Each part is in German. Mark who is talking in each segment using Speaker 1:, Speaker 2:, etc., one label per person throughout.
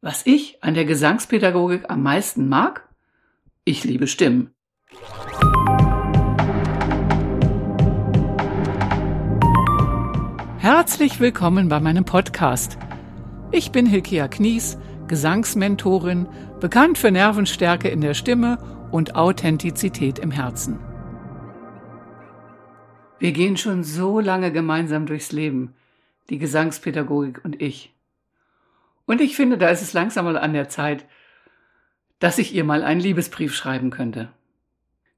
Speaker 1: Was ich an der Gesangspädagogik am meisten mag? Ich liebe Stimmen. Herzlich willkommen bei meinem Podcast. Ich bin Hilkia Knies, Gesangsmentorin, bekannt für Nervenstärke in der Stimme und Authentizität im Herzen. Wir gehen schon so lange gemeinsam durchs Leben, die Gesangspädagogik und ich. Und ich finde, da ist es langsam mal an der Zeit, dass ich ihr mal einen Liebesbrief schreiben könnte.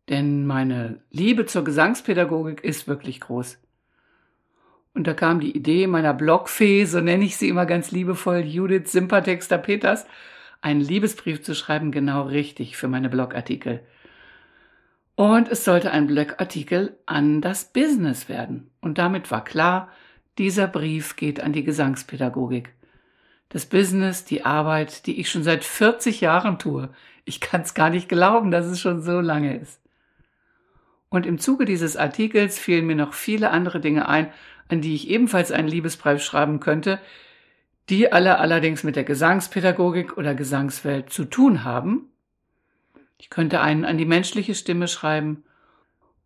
Speaker 1: Denn meine Liebe zur Gesangspädagogik ist wirklich groß. Und da kam die Idee meiner Blogfee, so nenne ich sie immer ganz liebevoll, Judith Sympathexter Peters, einen Liebesbrief zu schreiben, genau richtig für meine Blogartikel. Und es sollte ein Blogartikel an das Business werden. Und damit war klar, dieser Brief geht an die Gesangspädagogik das Business, die Arbeit, die ich schon seit 40 Jahren tue. Ich kann es gar nicht glauben, dass es schon so lange ist. Und im Zuge dieses Artikels fielen mir noch viele andere Dinge ein, an die ich ebenfalls einen Liebesbrief schreiben könnte, die alle allerdings mit der Gesangspädagogik oder Gesangswelt zu tun haben. Ich könnte einen an die menschliche Stimme schreiben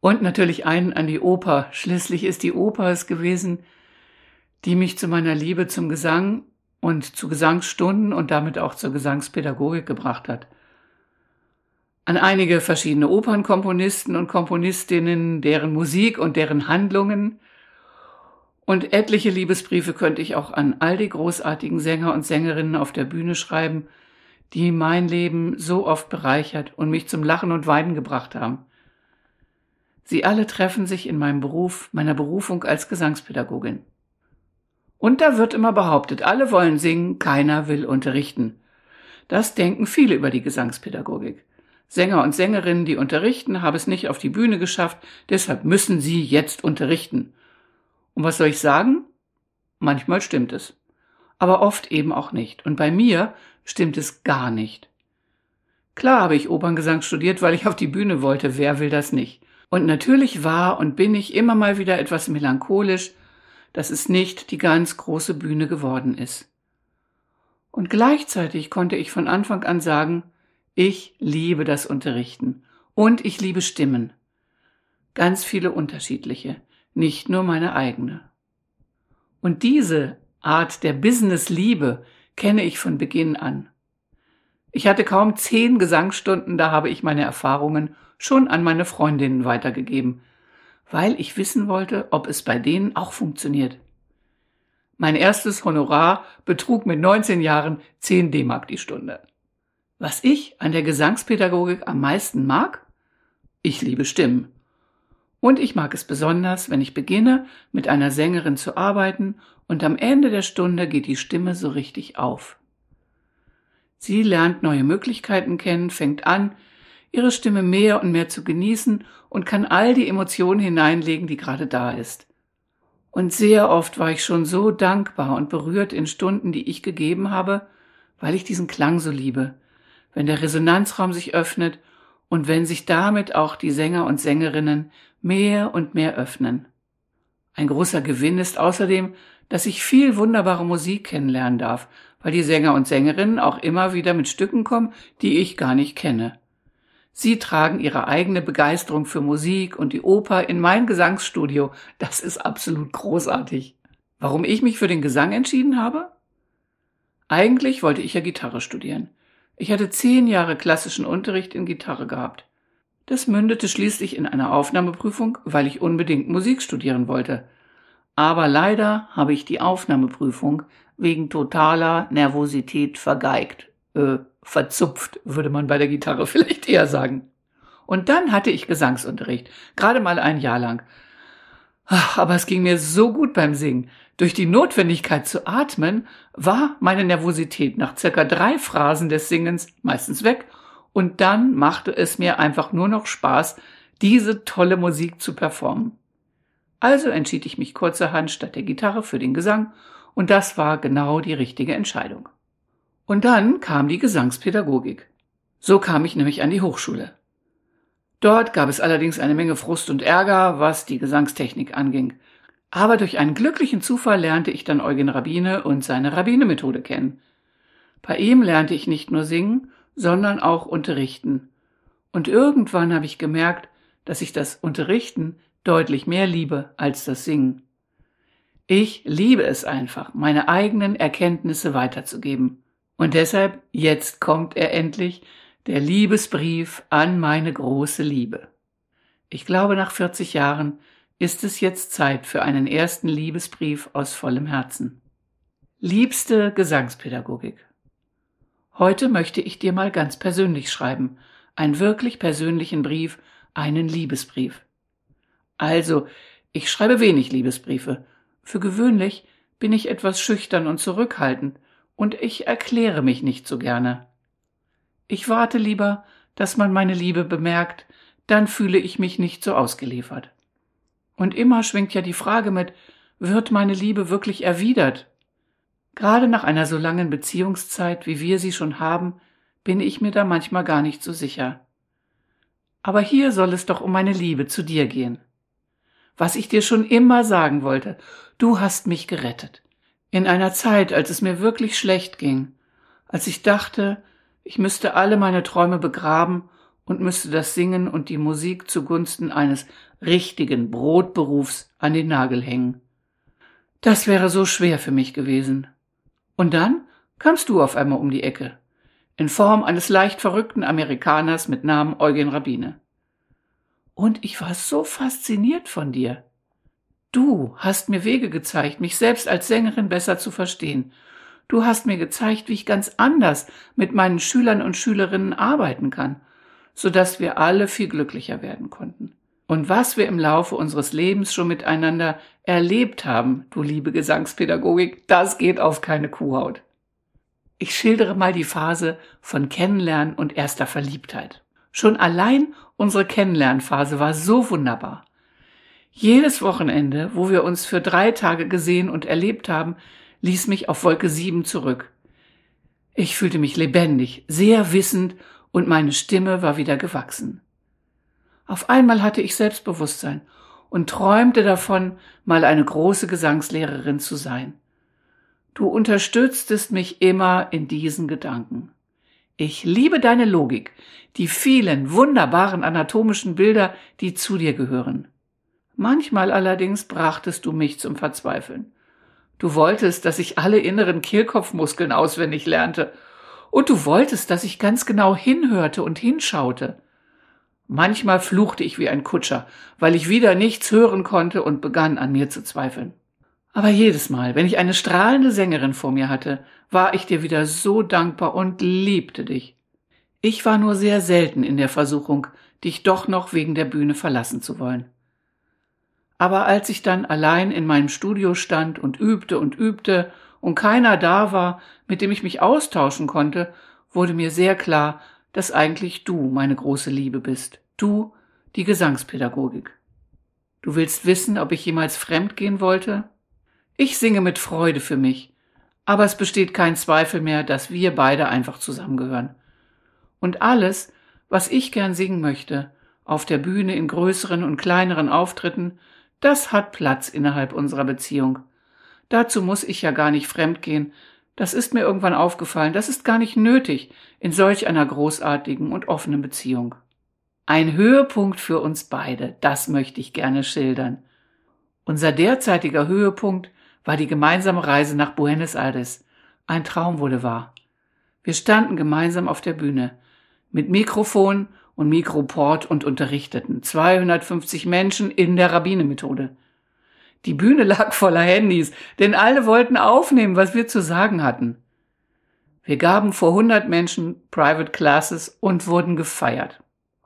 Speaker 1: und natürlich einen an die Oper. Schließlich ist die Oper es gewesen, die mich zu meiner Liebe zum Gesang und zu Gesangsstunden und damit auch zur Gesangspädagogik gebracht hat. An einige verschiedene Opernkomponisten und Komponistinnen, deren Musik und deren Handlungen und etliche Liebesbriefe könnte ich auch an all die großartigen Sänger und Sängerinnen auf der Bühne schreiben, die mein Leben so oft bereichert und mich zum Lachen und Weinen gebracht haben. Sie alle treffen sich in meinem Beruf, meiner Berufung als Gesangspädagogin. Und da wird immer behauptet, alle wollen singen, keiner will unterrichten. Das denken viele über die Gesangspädagogik. Sänger und Sängerinnen, die unterrichten, haben es nicht auf die Bühne geschafft, deshalb müssen sie jetzt unterrichten. Und was soll ich sagen? Manchmal stimmt es. Aber oft eben auch nicht. Und bei mir stimmt es gar nicht. Klar habe ich Operngesang studiert, weil ich auf die Bühne wollte. Wer will das nicht? Und natürlich war und bin ich immer mal wieder etwas melancholisch, dass es nicht die ganz große Bühne geworden ist. Und gleichzeitig konnte ich von Anfang an sagen, ich liebe das Unterrichten und ich liebe Stimmen. Ganz viele unterschiedliche, nicht nur meine eigene. Und diese Art der Business-Liebe kenne ich von Beginn an. Ich hatte kaum zehn Gesangsstunden, da habe ich meine Erfahrungen schon an meine Freundinnen weitergegeben, weil ich wissen wollte, ob es bei denen auch funktioniert. Mein erstes Honorar betrug mit 19 Jahren 10 D-Mark die Stunde. Was ich an der Gesangspädagogik am meisten mag? Ich liebe Stimmen. Und ich mag es besonders, wenn ich beginne, mit einer Sängerin zu arbeiten und am Ende der Stunde geht die Stimme so richtig auf. Sie lernt neue Möglichkeiten kennen, fängt an, ihre Stimme mehr und mehr zu genießen und kann all die Emotionen hineinlegen, die gerade da ist. Und sehr oft war ich schon so dankbar und berührt in Stunden, die ich gegeben habe, weil ich diesen Klang so liebe, wenn der Resonanzraum sich öffnet und wenn sich damit auch die Sänger und Sängerinnen mehr und mehr öffnen. Ein großer Gewinn ist außerdem, dass ich viel wunderbare Musik kennenlernen darf, weil die Sänger und Sängerinnen auch immer wieder mit Stücken kommen, die ich gar nicht kenne. Sie tragen ihre eigene Begeisterung für Musik und die Oper in mein Gesangsstudio. Das ist absolut großartig. Warum ich mich für den Gesang entschieden habe? Eigentlich wollte ich ja Gitarre studieren. Ich hatte zehn Jahre klassischen Unterricht in Gitarre gehabt. Das mündete schließlich in einer Aufnahmeprüfung, weil ich unbedingt Musik studieren wollte. Aber leider habe ich die Aufnahmeprüfung wegen totaler Nervosität vergeigt äh, verzupft, würde man bei der Gitarre vielleicht eher sagen. Und dann hatte ich Gesangsunterricht, gerade mal ein Jahr lang. Ach, aber es ging mir so gut beim Singen. Durch die Notwendigkeit zu atmen war meine Nervosität nach circa drei Phrasen des Singens meistens weg und dann machte es mir einfach nur noch Spaß, diese tolle Musik zu performen. Also entschied ich mich kurzerhand statt der Gitarre für den Gesang und das war genau die richtige Entscheidung. Und dann kam die Gesangspädagogik. So kam ich nämlich an die Hochschule. Dort gab es allerdings eine Menge Frust und Ärger, was die Gesangstechnik anging. Aber durch einen glücklichen Zufall lernte ich dann Eugen Rabbine und seine Rabbine-Methode kennen. Bei ihm lernte ich nicht nur singen, sondern auch unterrichten. Und irgendwann habe ich gemerkt, dass ich das Unterrichten deutlich mehr liebe als das Singen. Ich liebe es einfach, meine eigenen Erkenntnisse weiterzugeben. Und deshalb, jetzt kommt er endlich, der Liebesbrief an meine große Liebe. Ich glaube, nach 40 Jahren ist es jetzt Zeit für einen ersten Liebesbrief aus vollem Herzen. Liebste Gesangspädagogik. Heute möchte ich dir mal ganz persönlich schreiben, einen wirklich persönlichen Brief, einen Liebesbrief. Also, ich schreibe wenig Liebesbriefe. Für gewöhnlich bin ich etwas schüchtern und zurückhaltend, und ich erkläre mich nicht so gerne. Ich warte lieber, dass man meine Liebe bemerkt, dann fühle ich mich nicht so ausgeliefert. Und immer schwingt ja die Frage mit, wird meine Liebe wirklich erwidert? Gerade nach einer so langen Beziehungszeit, wie wir sie schon haben, bin ich mir da manchmal gar nicht so sicher. Aber hier soll es doch um meine Liebe zu dir gehen. Was ich dir schon immer sagen wollte, du hast mich gerettet. In einer Zeit, als es mir wirklich schlecht ging, als ich dachte, ich müsste alle meine Träume begraben und müsste das Singen und die Musik zugunsten eines richtigen Brotberufs an den Nagel hängen. Das wäre so schwer für mich gewesen. Und dann kamst du auf einmal um die Ecke, in Form eines leicht verrückten Amerikaners mit Namen Eugen Rabbine. Und ich war so fasziniert von dir. Du hast mir Wege gezeigt, mich selbst als Sängerin besser zu verstehen. Du hast mir gezeigt, wie ich ganz anders mit meinen Schülern und Schülerinnen arbeiten kann, so dass wir alle viel glücklicher werden konnten. Und was wir im Laufe unseres Lebens schon miteinander erlebt haben, du liebe Gesangspädagogik, das geht auf keine Kuhhaut. Ich schildere mal die Phase von Kennenlernen und erster Verliebtheit. Schon allein unsere Kennenlernphase war so wunderbar. Jedes Wochenende, wo wir uns für drei Tage gesehen und erlebt haben, ließ mich auf Wolke sieben zurück. Ich fühlte mich lebendig, sehr wissend und meine Stimme war wieder gewachsen. Auf einmal hatte ich Selbstbewusstsein und träumte davon, mal eine große Gesangslehrerin zu sein. Du unterstütztest mich immer in diesen Gedanken. Ich liebe deine Logik, die vielen wunderbaren anatomischen Bilder, die zu dir gehören. Manchmal allerdings brachtest du mich zum Verzweifeln. Du wolltest, dass ich alle inneren Kehlkopfmuskeln auswendig lernte, und du wolltest, dass ich ganz genau hinhörte und hinschaute. Manchmal fluchte ich wie ein Kutscher, weil ich wieder nichts hören konnte und begann an mir zu zweifeln. Aber jedes Mal, wenn ich eine strahlende Sängerin vor mir hatte, war ich dir wieder so dankbar und liebte dich. Ich war nur sehr selten in der Versuchung, dich doch noch wegen der Bühne verlassen zu wollen. Aber als ich dann allein in meinem Studio stand und übte und übte und keiner da war, mit dem ich mich austauschen konnte, wurde mir sehr klar, dass eigentlich du meine große Liebe bist. Du, die Gesangspädagogik. Du willst wissen, ob ich jemals fremd gehen wollte? Ich singe mit Freude für mich, aber es besteht kein Zweifel mehr, dass wir beide einfach zusammengehören. Und alles, was ich gern singen möchte, auf der Bühne in größeren und kleineren Auftritten, das hat Platz innerhalb unserer Beziehung. Dazu muss ich ja gar nicht fremdgehen. Das ist mir irgendwann aufgefallen. Das ist gar nicht nötig in solch einer großartigen und offenen Beziehung. Ein Höhepunkt für uns beide, das möchte ich gerne schildern. Unser derzeitiger Höhepunkt war die gemeinsame Reise nach Buenos Aires. Ein Traum wurde wahr. Wir standen gemeinsam auf der Bühne, mit Mikrofon und Mikroport und unterrichteten 250 Menschen in der Rabbinemethode. Die Bühne lag voller Handys, denn alle wollten aufnehmen, was wir zu sagen hatten. Wir gaben vor 100 Menschen Private Classes und wurden gefeiert.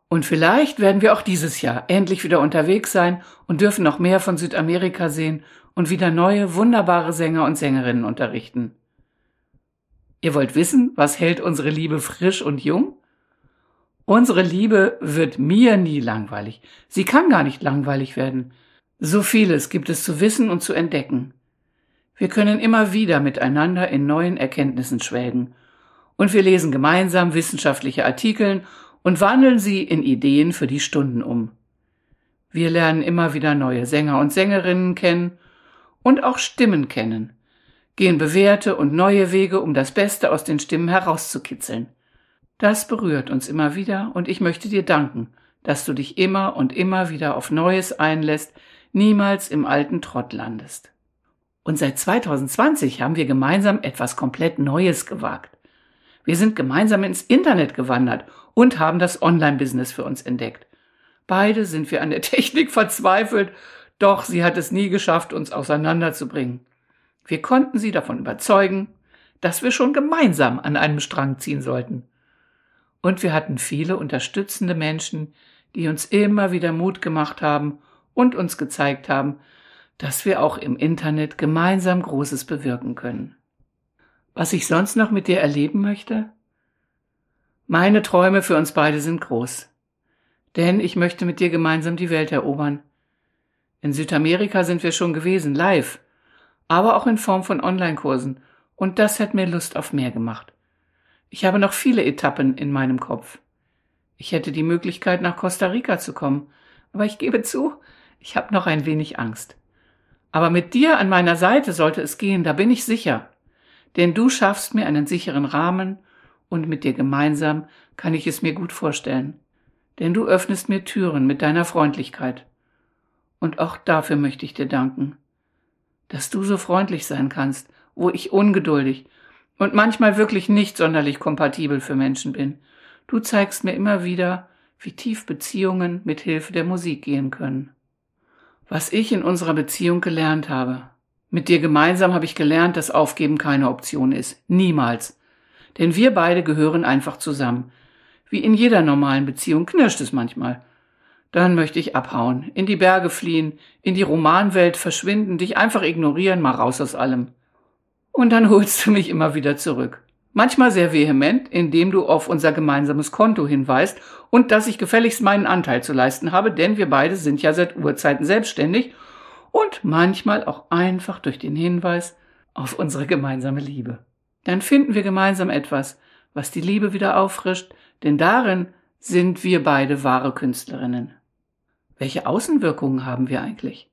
Speaker 1: Und vielleicht werden wir auch dieses Jahr endlich wieder unterwegs sein und dürfen noch mehr von Südamerika sehen und wieder neue, wunderbare Sänger und Sängerinnen unterrichten. Ihr wollt wissen, was hält unsere Liebe frisch und jung? Unsere Liebe wird mir nie langweilig. Sie kann gar nicht langweilig werden. So vieles gibt es zu wissen und zu entdecken. Wir können immer wieder miteinander in neuen Erkenntnissen schwelgen. Und wir lesen gemeinsam wissenschaftliche Artikel und wandeln sie in Ideen für die Stunden um. Wir lernen immer wieder neue Sänger und Sängerinnen kennen und auch Stimmen kennen. gehen bewährte und neue Wege, um das Beste aus den Stimmen herauszukitzeln. Das berührt uns immer wieder und ich möchte dir danken, dass du dich immer und immer wieder auf Neues einlässt, niemals im alten Trott landest. Und seit 2020 haben wir gemeinsam etwas komplett Neues gewagt. Wir sind gemeinsam ins Internet gewandert und haben das Online-Business für uns entdeckt. Beide sind wir an der Technik verzweifelt, doch sie hat es nie geschafft, uns auseinanderzubringen. Wir konnten sie davon überzeugen, dass wir schon gemeinsam an einem Strang ziehen sollten. Und wir hatten viele unterstützende Menschen, die uns immer wieder Mut gemacht haben und uns gezeigt haben, dass wir auch im Internet gemeinsam Großes bewirken können. Was ich sonst noch mit dir erleben möchte? Meine Träume für uns beide sind groß. Denn ich möchte mit dir gemeinsam die Welt erobern. In Südamerika sind wir schon gewesen, live, aber auch in Form von Online-Kursen. Und das hat mir Lust auf mehr gemacht. Ich habe noch viele Etappen in meinem Kopf. Ich hätte die Möglichkeit, nach Costa Rica zu kommen, aber ich gebe zu, ich habe noch ein wenig Angst. Aber mit dir an meiner Seite sollte es gehen, da bin ich sicher. Denn du schaffst mir einen sicheren Rahmen und mit dir gemeinsam kann ich es mir gut vorstellen. Denn du öffnest mir Türen mit deiner Freundlichkeit. Und auch dafür möchte ich dir danken. Dass du so freundlich sein kannst, wo ich ungeduldig und manchmal wirklich nicht sonderlich kompatibel für Menschen bin. Du zeigst mir immer wieder, wie tief Beziehungen mit Hilfe der Musik gehen können. Was ich in unserer Beziehung gelernt habe. Mit dir gemeinsam habe ich gelernt, dass Aufgeben keine Option ist. Niemals. Denn wir beide gehören einfach zusammen. Wie in jeder normalen Beziehung knirscht es manchmal. Dann möchte ich abhauen, in die Berge fliehen, in die Romanwelt verschwinden, dich einfach ignorieren, mal raus aus allem. Und dann holst du mich immer wieder zurück. Manchmal sehr vehement, indem du auf unser gemeinsames Konto hinweist und dass ich gefälligst meinen Anteil zu leisten habe, denn wir beide sind ja seit Urzeiten selbstständig und manchmal auch einfach durch den Hinweis auf unsere gemeinsame Liebe. Dann finden wir gemeinsam etwas, was die Liebe wieder auffrischt, denn darin sind wir beide wahre Künstlerinnen. Welche Außenwirkungen haben wir eigentlich?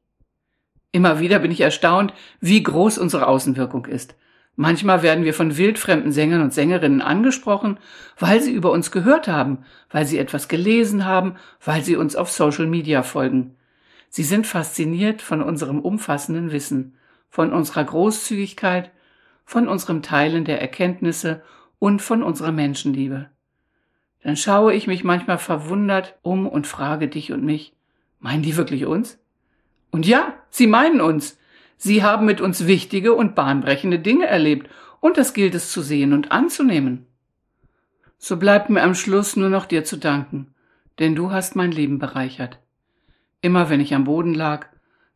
Speaker 1: Immer wieder bin ich erstaunt, wie groß unsere Außenwirkung ist. Manchmal werden wir von wildfremden Sängern und Sängerinnen angesprochen, weil sie über uns gehört haben, weil sie etwas gelesen haben, weil sie uns auf Social Media folgen. Sie sind fasziniert von unserem umfassenden Wissen, von unserer Großzügigkeit, von unserem Teilen der Erkenntnisse und von unserer Menschenliebe. Dann schaue ich mich manchmal verwundert um und frage dich und mich, meinen die wirklich uns? Und ja, sie meinen uns. Sie haben mit uns wichtige und bahnbrechende Dinge erlebt, und das gilt es zu sehen und anzunehmen. So bleibt mir am Schluss nur noch dir zu danken, denn du hast mein Leben bereichert. Immer wenn ich am Boden lag,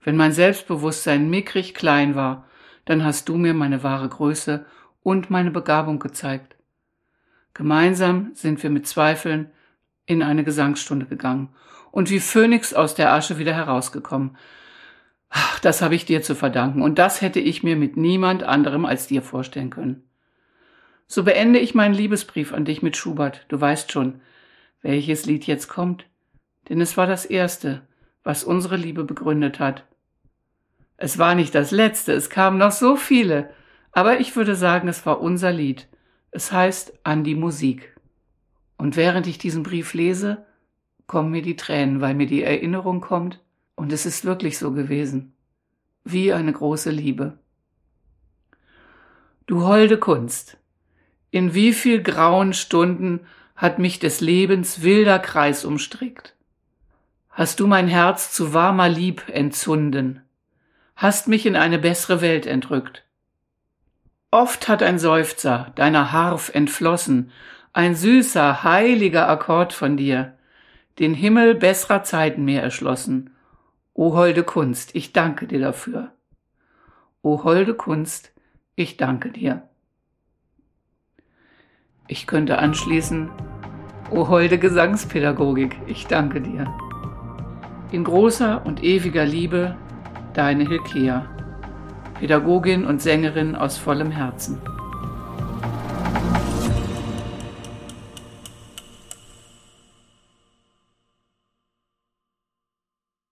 Speaker 1: wenn mein Selbstbewusstsein mickrig klein war, dann hast du mir meine wahre Größe und meine Begabung gezeigt. Gemeinsam sind wir mit Zweifeln in eine Gesangsstunde gegangen und wie Phönix aus der Asche wieder herausgekommen, Ach, das habe ich dir zu verdanken und das hätte ich mir mit niemand anderem als dir vorstellen können. So beende ich meinen Liebesbrief an dich mit Schubert. Du weißt schon, welches Lied jetzt kommt, denn es war das erste, was unsere Liebe begründet hat. Es war nicht das letzte, es kamen noch so viele, aber ich würde sagen, es war unser Lied. Es heißt An die Musik. Und während ich diesen Brief lese, kommen mir die Tränen, weil mir die Erinnerung kommt, und es ist wirklich so gewesen. Wie eine große Liebe. Du holde Kunst. In wie viel grauen Stunden hat mich des Lebens wilder Kreis umstrickt. Hast du mein Herz zu warmer Lieb entzunden, hast mich in eine bessere Welt entrückt. Oft hat ein Seufzer deiner Harf entflossen, ein süßer, heiliger Akkord von dir, den Himmel besserer Zeiten mir erschlossen O holde Kunst, ich danke dir dafür. O holde Kunst, ich danke dir. Ich könnte anschließen, O holde Gesangspädagogik, ich danke dir. In großer und ewiger Liebe, deine Hilkea, Pädagogin und Sängerin aus vollem Herzen.